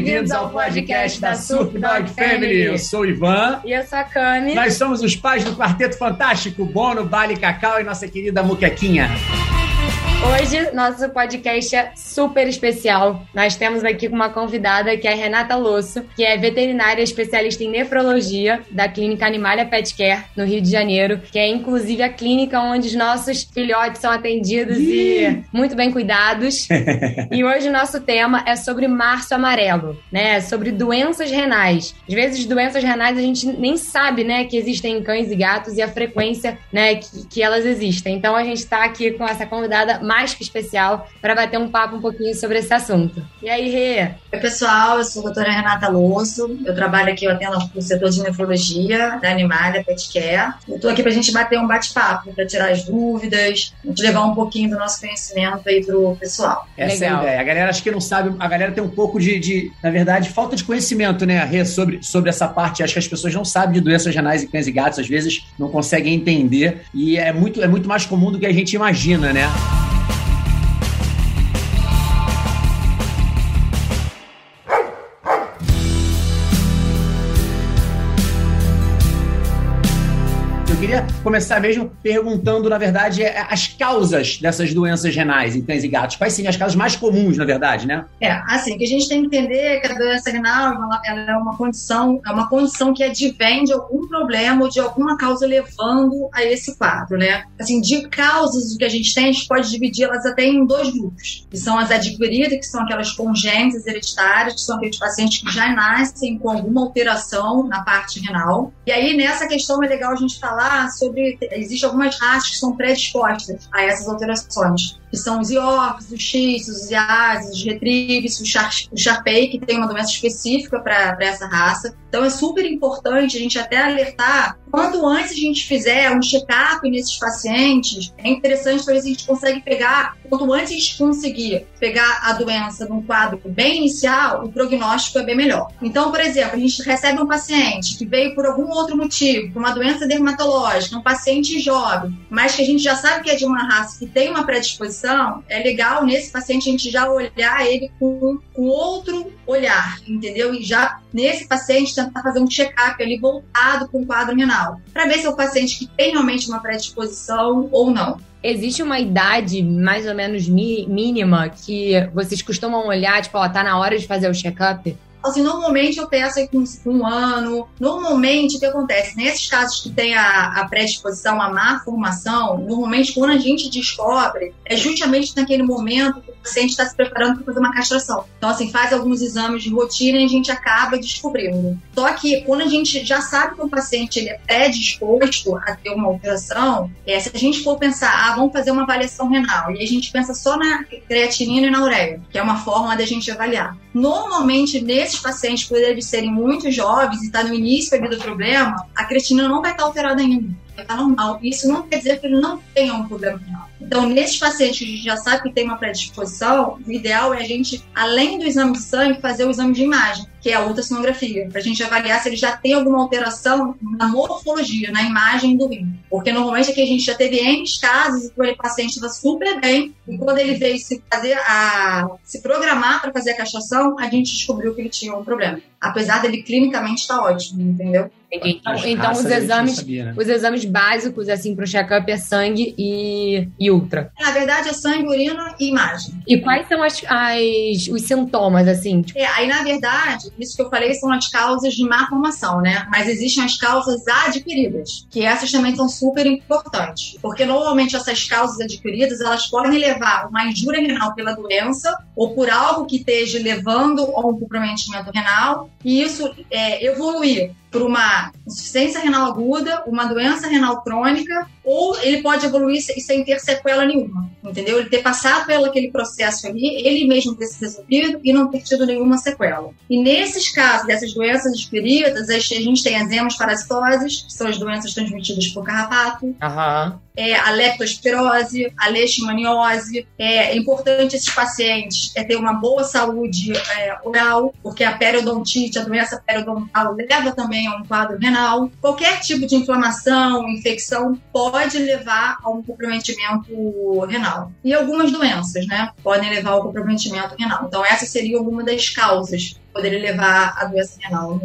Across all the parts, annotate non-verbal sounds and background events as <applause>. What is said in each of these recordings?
bem-vindos ao podcast da Surf Dog Family. Eu sou o Ivan. E eu sou a Cami. Nós somos os pais do Quarteto Fantástico, Bono, Bali Cacau e nossa querida Muquequinha. Hoje, nosso podcast é super especial. Nós temos aqui uma convidada que é Renata Losso, que é veterinária especialista em nefrologia da Clínica Animalia Pet Care, no Rio de Janeiro, que é inclusive a clínica onde os nossos filhotes são atendidos e muito bem cuidados. <laughs> e hoje o nosso tema é sobre março amarelo, né? Sobre doenças renais. Às vezes, doenças renais a gente nem sabe, né, que existem em cães e gatos e a frequência, né, que, que elas existem. Então a gente está aqui com essa convidada mais que especial para bater um papo um pouquinho sobre esse assunto. E aí, Rê? Oi, pessoal, eu sou a doutora Renata Losso, eu trabalho aqui, eu atendo no setor de nefrologia da Animalia Pet Care. Eu tô aqui para a gente bater um bate-papo, para tirar as dúvidas, a gente levar um pouquinho do nosso conhecimento aí pro pessoal. Essa Legal. é a ideia. A galera acho que não sabe, a galera tem um pouco de, de na verdade, falta de conhecimento, né, Rê, sobre, sobre essa parte. Acho que as pessoas não sabem de doenças renais em cães e gatos, às vezes não conseguem entender e é muito, é muito mais comum do que a gente imagina, né? Começar mesmo perguntando, na verdade, é, as causas dessas doenças renais em cães e gatos. Quais seriam as causas mais comuns, na verdade, né? É, assim, que a gente tem que entender é que a doença renal é uma condição, é uma condição que advém de algum problema ou de alguma causa levando a esse quadro, né? Assim, de causas que a gente tem, a gente pode dividi-las até em dois grupos, que são as adquiridas, que são aquelas congênitas hereditárias, que são aqueles pacientes que já nascem com alguma alteração na parte renal. E aí, nessa questão, é legal a gente falar sobre. Existem algumas raças que são predispostas a essas alterações que são os Yorks, os X, os Yases, os Retrievers, o, Char Sharpei, que tem uma doença específica para essa raça. Então é super importante a gente até alertar quanto antes a gente fizer um check-up nesses pacientes, é interessante para ver se a gente consegue pegar, quanto antes a gente conseguir pegar a doença num quadro bem inicial, o prognóstico é bem melhor. Então, por exemplo, a gente recebe um paciente que veio por algum outro motivo, por uma doença dermatológica, um paciente jovem, mas que a gente já sabe que é de uma raça que tem uma predisposição é legal nesse paciente a gente já olhar ele com, com outro olhar, entendeu? E já nesse paciente tentar fazer um check-up ali voltado com o quadro renal, para ver se é o paciente que tem realmente uma predisposição ou não. Existe uma idade mais ou menos mínima que vocês costumam olhar, tipo, ó, tá na hora de fazer o check-up? Assim, normalmente eu peço aí com um ano. Normalmente, o que acontece? Nesses casos que tem a, a predisposição à má formação, normalmente quando a gente descobre, é justamente naquele momento que o paciente está se preparando para fazer uma castração. Então, assim, faz alguns exames de rotina e a gente acaba descobrindo. Só que quando a gente já sabe que o paciente ele é predisposto a ter uma alteração, é, se a gente for pensar, ah, vamos fazer uma avaliação renal, e a gente pensa só na creatinina e na ureia, que é uma forma da gente avaliar. Normalmente, nesse esses pacientes, por eles serem muito jovens e estar tá no início do problema, a creatinina não vai estar alterada ainda vai estar normal. Isso não quer dizer que ele não tenha um problema renal. Então, nesses pacientes que a gente já sabe que tem uma predisposição, o ideal é a gente, além do exame de sangue, fazer o exame de imagem, que é a ultrassonografia, para a gente avaliar se ele já tem alguma alteração na morfologia, na imagem do rim. Porque normalmente aqui a gente já teve N casos e o paciente estava super bem, e quando ele veio se fazer a se programar para fazer a castração, a gente descobriu que ele tinha um problema. Apesar dele clinicamente estar tá ótimo, entendeu? Então, então os exames, sabia, né? os exames básicos assim para o check-up é sangue e, e ultra. Na verdade é sangue, urina e imagem. E quais são as, as os sintomas assim? É, aí na verdade isso que eu falei são as causas de má formação, né? Mas existem as causas adquiridas, que essas também são super importantes, porque normalmente essas causas adquiridas elas podem levar uma injúria renal pela doença ou por algo que esteja levando a um comprometimento renal e isso é, evoluir por uma insuficiência renal aguda, uma doença renal crônica, ou ele pode evoluir sem ter sequela nenhuma, entendeu? Ele ter passado pelo aquele processo ali, ele mesmo ter se resolvido e não ter tido nenhuma sequela. E nesses casos dessas doenças adquiridas, a gente tem as hemoparasitoses, que são as doenças transmitidas por carrapato, uhum. É, a leptospirose, a leishmaniose. É importante esses pacientes é ter uma boa saúde é, oral, porque a periodontite, a doença periodontal, leva também tenha um quadro renal. Qualquer tipo de inflamação, infecção pode levar a um comprometimento renal. E algumas doenças, né, podem levar ao comprometimento renal. Então, essa seria alguma das causas poderia levar a doença renal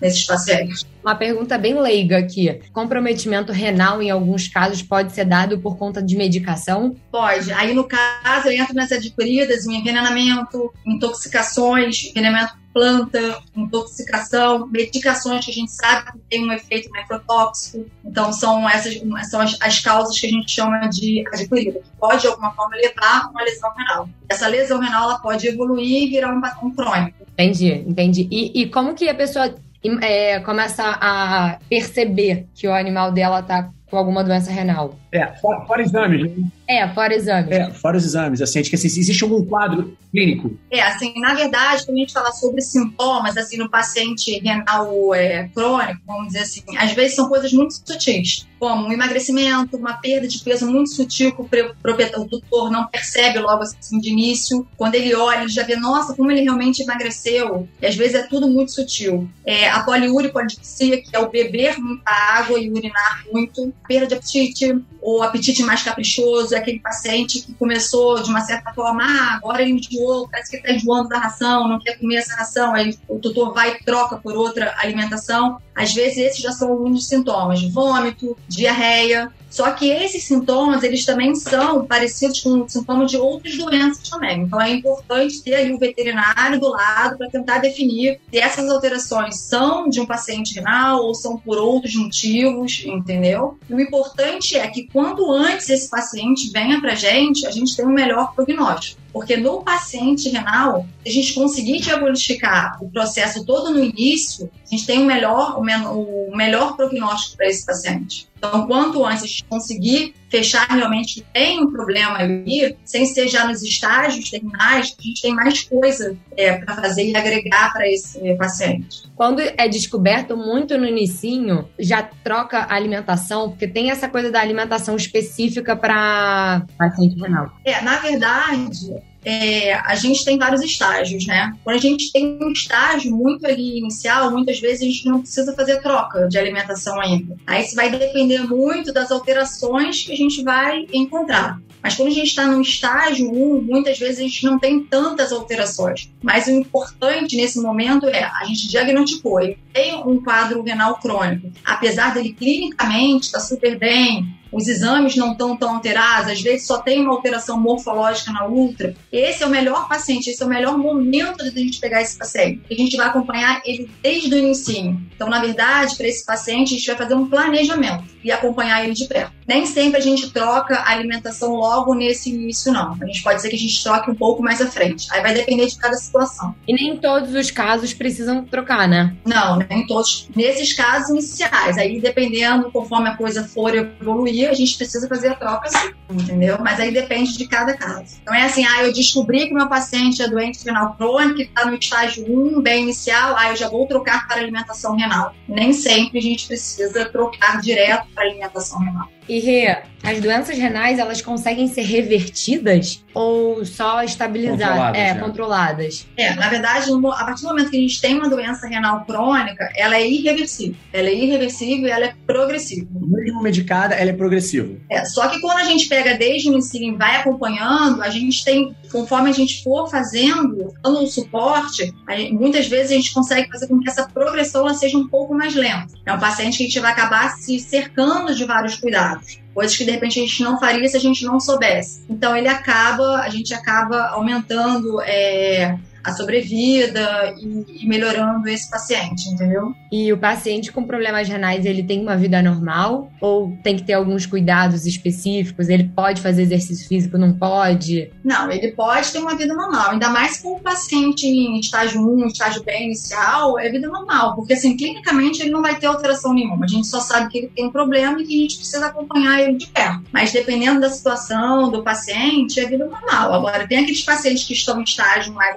nesses pacientes. Uma pergunta bem leiga aqui. Comprometimento renal, em alguns casos, pode ser dado por conta de medicação? Pode. Aí, no caso, eu entro nas adquiridas em envenenamento, intoxicações, envenenamento planta, intoxicação, medicações que a gente sabe que tem um efeito nefrotóxico. Então, são essas são as, as causas que a gente chama de adquirida, que pode, de alguma forma, levar a uma lesão renal. Essa lesão renal ela pode evoluir e virar um patrão crônico. Entendi, entendi. E, e como que a pessoa é, começa a perceber que o animal dela está com alguma doença renal? É, fora, fora exames, né? É, fora exames. É, fora os exames. Assim, acho que assim, existe algum quadro clínico? É, assim, na verdade, quando a gente fala sobre sintomas, assim, no paciente renal é, crônico, vamos dizer assim, às vezes são coisas muito sutis, como um emagrecimento, uma perda de peso muito sutil que o, o tutor não percebe logo assim de início. Quando ele olha, ele já vê, nossa, como ele realmente emagreceu. E às vezes é tudo muito sutil. É, a poliúrico-adipsia, que é o beber muita água e urinar muito, perda de apetite, ou apetite mais caprichoso, é aquele paciente que começou de uma certa forma, ah, agora ele enjoou, parece que está enjoando da ração, não quer comer essa ração, aí o tutor vai e troca por outra alimentação. Às vezes esses já são alguns sintomas, vômito, diarreia, só que esses sintomas, eles também são parecidos com sintomas de outras doenças também. Então é importante ter ali o veterinário do lado para tentar definir se essas alterações são de um paciente renal ou são por outros motivos, entendeu? E o importante é que quanto antes esse paciente venha para a gente, a gente tem um melhor prognóstico. Porque no paciente renal, se a gente conseguir diagnosticar o processo todo no início, a gente tem o melhor, o melhor prognóstico para esse paciente. Então, quanto antes a gente conseguir fechar realmente tem um problema ali, sem ser já nos estágios terminais, a gente tem mais coisa é, para fazer e agregar para esse paciente. Quando é descoberto muito no inicinho, já troca a alimentação, porque tem essa coisa da alimentação específica para paciente renal. É, na verdade, é, a gente tem vários estágios, né? Quando a gente tem um estágio muito ali inicial, muitas vezes a gente não precisa fazer troca de alimentação ainda. Aí isso vai depender muito das alterações que a gente vai encontrar. Mas quando a gente está no estágio 1, muitas vezes a gente não tem tantas alterações. Mas o importante nesse momento é a gente diagnosticou, ele tem um quadro renal crônico. Apesar dele clinicamente estar tá super bem, os exames não estão tão alterados, às vezes só tem uma alteração morfológica na ultra. Esse é o melhor paciente, esse é o melhor momento de a gente pegar esse paciente. A gente vai acompanhar ele desde o início. Então, na verdade, para esse paciente, a gente vai fazer um planejamento e acompanhar ele de perto. Nem sempre a gente troca a alimentação logo nesse início, não. A gente pode ser que a gente troque um pouco mais à frente. Aí vai depender de cada situação. E nem todos os casos precisam trocar, né? Não, nem todos. Nesses casos iniciais, aí dependendo, conforme a coisa for evoluir, a gente precisa fazer a troca sim, entendeu? Mas aí depende de cada caso. Então é assim, ah, eu descobri que meu paciente é doente renal crônico, está no estágio 1, bem inicial, ah, eu já vou trocar para alimentação renal. Nem sempre a gente precisa trocar direto para alimentação renal. E Rê, as doenças renais, elas conseguem ser revertidas ou só estabilizadas? Controladas, é, né? controladas. É, na verdade, a partir do momento que a gente tem uma doença renal crônica, ela é irreversível. Ela é irreversível e ela é progressiva. Mesmo medicada, ela é progressiva. É, só que quando a gente pega desde o início e vai acompanhando, a gente tem, conforme a gente for fazendo, dando suporte, muitas vezes a gente consegue fazer com que essa progressão ela seja um pouco mais lenta. É um paciente que a gente vai acabar se cercando de vários cuidados. Coisas que de repente a gente não faria se a gente não soubesse. Então ele acaba, a gente acaba aumentando é, a sobrevida e, e melhorando esse paciente, entendeu? E o paciente com problemas renais, ele tem uma vida normal? Ou tem que ter alguns cuidados específicos? Ele pode fazer exercício físico, não pode? Não, ele pode ter uma vida normal, ainda mais com o paciente em estágio 1, estágio bem inicial, é vida normal, porque assim, clinicamente ele não vai ter alteração nenhuma. A gente só sabe que ele tem um problema e que a gente precisa acompanhar ele de perto. Mas dependendo da situação do paciente, é vida normal. Agora, tem aqueles pacientes que estão em estágio mais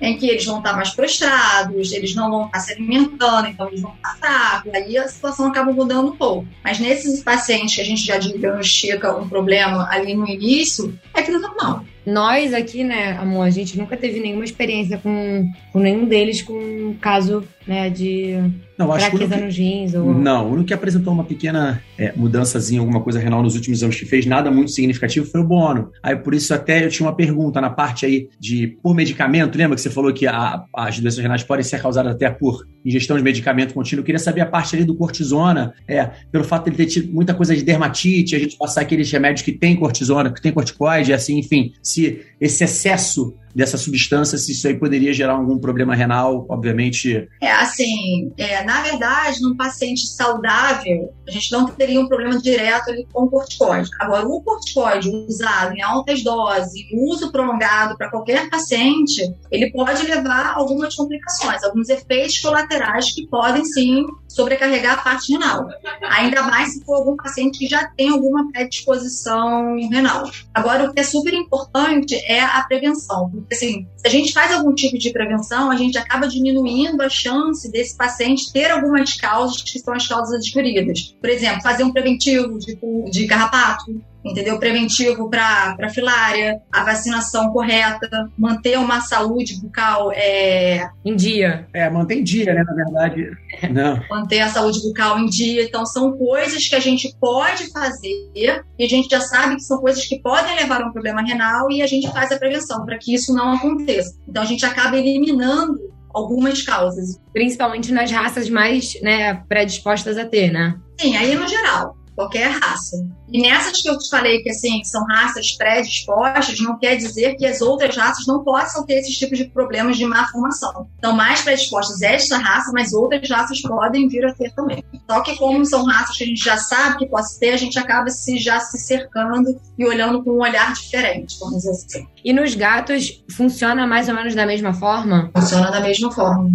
em que eles vão estar mais prostrados, eles não vão estar se alimentando, então eles vão estar fracos, aí a situação acaba mudando um pouco. Mas nesses pacientes que a gente já diagnostica um problema ali no início, é vida normal. Nós aqui, né, amor, a gente nunca teve nenhuma experiência com, com nenhum deles com caso né, de não, acho fraqueza que... nos rins? Ou... Não, o único que apresentou uma pequena é, mudançazinha, alguma coisa renal nos últimos anos que fez nada muito significativo foi o Bono. Aí por isso até eu tinha uma pergunta na parte aí de por medicamento, lembra que você falou que a, as doenças renais podem ser causadas até por ingestão de medicamento contínuo? Eu queria saber a parte ali do cortisona, é, pelo fato de ele ter tido muita coisa de dermatite, a gente passar aqueles remédios que tem cortisona, que tem corticoide, assim, enfim, se esse excesso dessa substância, se isso aí poderia gerar algum problema renal, obviamente. É assim, é, na verdade, num paciente saudável, a gente não teria um problema direto ali com o corticoide. Agora, o corticoide usado em altas doses, uso prolongado para qualquer paciente, ele pode levar a algumas complicações, alguns efeitos colaterais que podem sim sobrecarregar a parte renal. Ainda mais se for algum paciente que já tem alguma predisposição renal. Agora, o que é super importante é a prevenção. Porque, assim, se a gente faz algum tipo de prevenção, a gente acaba diminuindo a chance desse paciente ter algumas causas que são as causas adquiridas. Por exemplo, fazer um preventivo de, de carrapato, entendeu? Preventivo para filária, a vacinação correta, manter uma saúde bucal é... em dia. É, manter em dia, né? Na verdade, não. Manter a saúde bucal em dia. Então, são coisas que a gente pode fazer e a gente já sabe que são coisas que podem levar a um problema renal e a gente faz a prevenção para que isso não aconteça. Então, a gente acaba eliminando algumas causas. Principalmente nas raças mais né, predispostas a ter, né? Sim, aí no geral qualquer raça. E nessas que eu te falei que assim são raças predispostas, não quer dizer que as outras raças não possam ter esses tipos de problemas de má formação. Então, mais predispostas é esta raça, mas outras raças podem vir a ter também. Só que como são raças que a gente já sabe que pode ter, a gente acaba se já se cercando e olhando com um olhar diferente, vamos dizer assim. E nos gatos funciona mais ou menos da mesma forma? Funciona da mesma forma.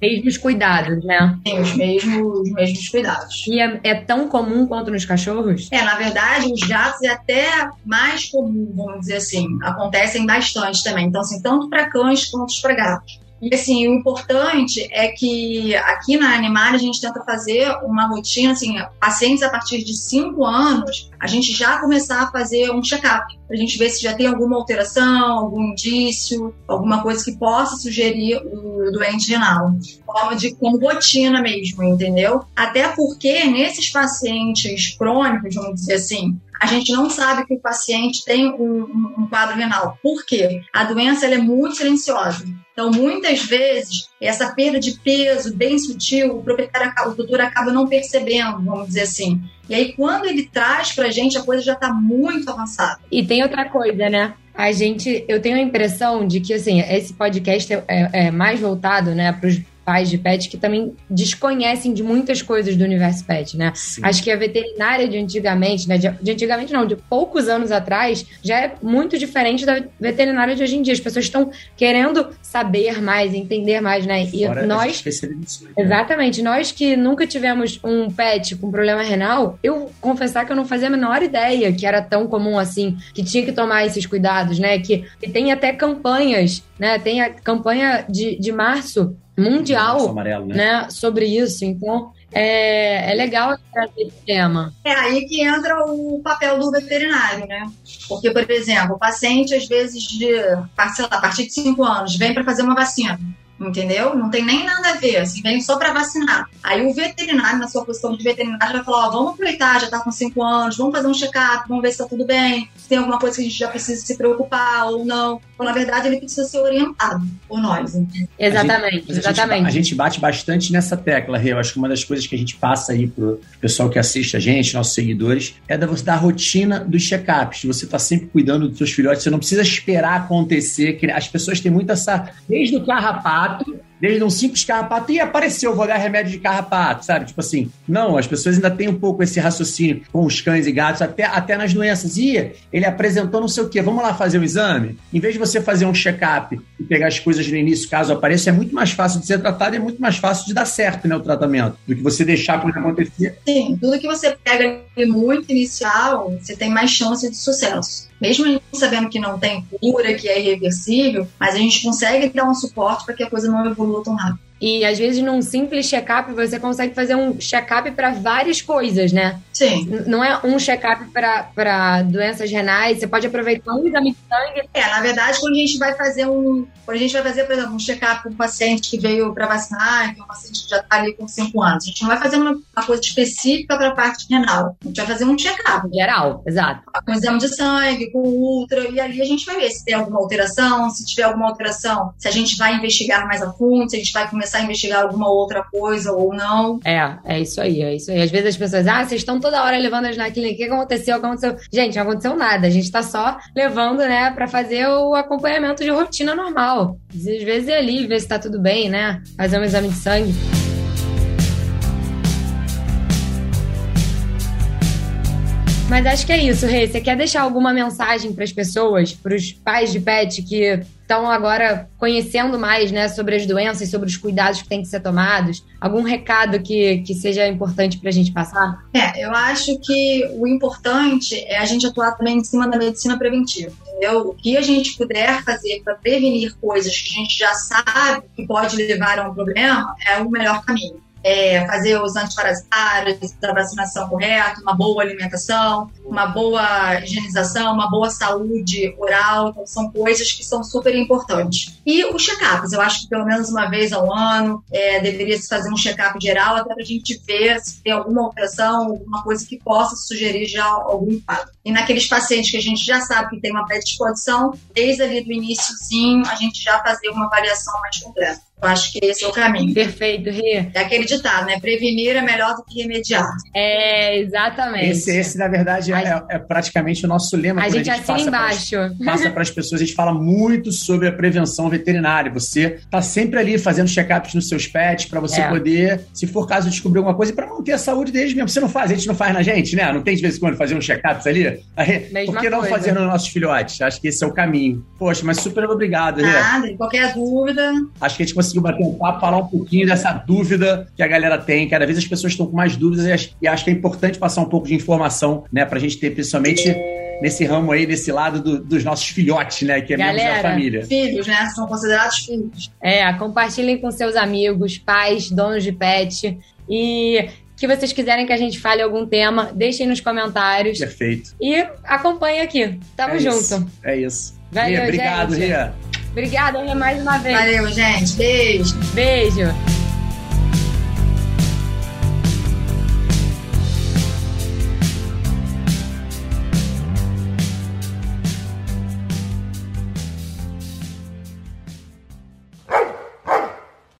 Mesmos cuidados, né? Tem os mesmos, os mesmos cuidados. E é, é tão comum quanto quanto nos cachorros? É, na verdade, os gatos é até mais comum, vamos dizer assim. Acontecem bastante também. Então, assim, tanto para cães quanto para gatos. E assim, o importante é que aqui na Animal a gente tenta fazer uma rotina, assim, pacientes a partir de 5 anos, a gente já começar a fazer um check-up, para a gente ver se já tem alguma alteração, algum indício, alguma coisa que possa sugerir o doente renal. Forma de como rotina mesmo, entendeu? Até porque nesses pacientes crônicos, vamos dizer assim, a gente não sabe que o paciente tem um, um, quadro renal. Por quê? A doença é muito silenciosa. Então, muitas vezes, essa perda de peso bem sutil, o proprietário, o doutor acaba não percebendo, vamos dizer assim. E aí, quando ele traz pra gente, a coisa já está muito avançada. E tem outra coisa, né? A gente, eu tenho a impressão de que, assim, esse podcast é, é, é mais voltado, né, para os pais de pet que também desconhecem de muitas coisas do universo pet, né? Sim. Acho que a veterinária de antigamente, né? De, de, antigamente não, de poucos anos atrás, já é muito diferente da veterinária de hoje em dia. As pessoas estão querendo saber mais, entender mais, né? E Fora nós. Né? Exatamente. Nós que nunca tivemos um pet com problema renal, eu confessar que eu não fazia a menor ideia que era tão comum assim, que tinha que tomar esses cuidados, né? Que, que tem até campanhas, né? Tem a campanha de, de março mundial amarelo, né? né? sobre isso. Então, é, é legal trazer esse tema. É aí que entra o papel do veterinário, né? Porque, por exemplo, o paciente, às vezes, de, sei lá, a partir de 5 anos, vem para fazer uma vacina entendeu? Não tem nem nada a ver, assim, vem só para vacinar. Aí o veterinário, na sua posição de veterinário, vai falar: ó, vamos aproveitar, já tá com 5 anos, vamos fazer um check-up, vamos ver se tá tudo bem, se tem alguma coisa que a gente já precisa se preocupar ou não. Ou, na verdade, ele precisa ser orientado por nós. Entendeu? Exatamente, a gente, exatamente. A gente, bate bastante nessa tecla, Rê. Eu acho que uma das coisas que a gente passa aí pro pessoal que assiste a gente, nossos seguidores, é da, da rotina dos check-ups. Você tá sempre cuidando dos seus filhotes, você não precisa esperar acontecer. Que as pessoas têm muito essa. Desde o carrapato carrapato, desde um simples carrapato, e apareceu, vou dar remédio de carrapato, sabe? Tipo assim, não, as pessoas ainda têm um pouco esse raciocínio com os cães e gatos, até, até nas doenças. E ele apresentou não sei o quê, vamos lá fazer o exame? Em vez de você fazer um check-up e pegar as coisas no início, caso apareça, é muito mais fácil de ser tratado e é muito mais fácil de dar certo, né, o tratamento, do que você deixar para acontecer. Sim, tudo que você pega muito inicial, você tem mais chance de sucesso mesmo sabendo que não tem cura, que é irreversível, mas a gente consegue dar um suporte para que a coisa não evolua tão rápido. E às vezes num simples check-up você consegue fazer um check-up para várias coisas, né? Sim. Não é um check-up para doenças renais, você pode aproveitar um exame de sangue. É, na verdade, quando a gente vai fazer um. Quando a gente vai fazer, por exemplo, um check-up com um paciente que veio para vacinar, que é um paciente que já está ali com 5 anos, a gente não vai fazer uma, uma coisa específica para a parte renal. A gente vai fazer um check-up. Geral, exato. com exame de sangue, com ultra, e ali a gente vai ver se tem alguma alteração, se tiver alguma alteração, se a gente vai investigar mais a fundo, se a gente vai começar a investigar alguma outra coisa ou não. É, é isso aí, é isso aí. Às vezes as pessoas, ah, vocês estão toda hora levando eles na clínica, o que aconteceu? O que aconteceu? Gente, não aconteceu nada, a gente tá só levando, né, pra fazer o acompanhamento de rotina normal. Às vezes é ali, ver se tá tudo bem, né? Fazer um exame de sangue. Mas acho que é isso, Rê. Você quer deixar alguma mensagem para as pessoas, para os pais de pet que estão agora conhecendo mais né, sobre as doenças, sobre os cuidados que têm que ser tomados? Algum recado que, que seja importante para a gente passar? É, eu acho que o importante é a gente atuar também em cima da medicina preventiva. Entendeu? O que a gente puder fazer para prevenir coisas que a gente já sabe que pode levar a um problema é o melhor caminho. É fazer os antiparasitários, a vacinação correta, uma boa alimentação, uma boa higienização, uma boa saúde oral, então são coisas que são super importantes. E os check-ups, eu acho que pelo menos uma vez ao ano é, deveria se fazer um check-up geral até para a gente ver se tem alguma alteração, alguma coisa que possa sugerir já algum quadro. E naqueles pacientes que a gente já sabe que tem uma predisposição, desde ali do iníciozinho, a gente já fazer uma avaliação mais completa. Eu acho que esse é o caminho. Perfeito, Rê. É aquele ditado, né? Prevenir é melhor do que remediar. É, exatamente. Esse, esse, na verdade, é, é praticamente o nosso lema. A gente a gente assina embaixo. <laughs> Passa para as pessoas, a gente fala muito sobre a prevenção veterinária. Você tá sempre ali fazendo check-ups nos seus pets para você É. poder, se for caso, descobrir alguma coisa e para manter a saúde deles mesmo. Você não faz, a gente não faz na gente, né? Não tem de vez em quando fazer uns check-ups ali? Aí, Mesma Por que não coisa. fazer nos nossos filhotes? Acho que esse é o caminho. Poxa, mas super obrigado, né? Nada, qualquer dúvida, Acho que a gente conseguiu bater um papo, falar um pouquinho dessa dúvida que a galera tem. Cada vez as pessoas estão com mais dúvidas e acho, e acho que é importante passar um pouco de informação, né? Pra gente ter, principalmente nesse ramo aí, desse lado do- dos nossos filhotes, né? Que é membros da Galera. família. filhos, né? São considerados filhos. É, compartilhem com seus amigos, pais, donos de pet. E que vocês quiserem que a gente fale algum tema, deixem nos comentários. Perfeito. E acompanhe aqui. Tamo é junto. Isso. É isso. Valeu, Ria, obrigado, gente. Ria. Obrigada, mais uma vez. Valeu, gente. Beijo. Beijo.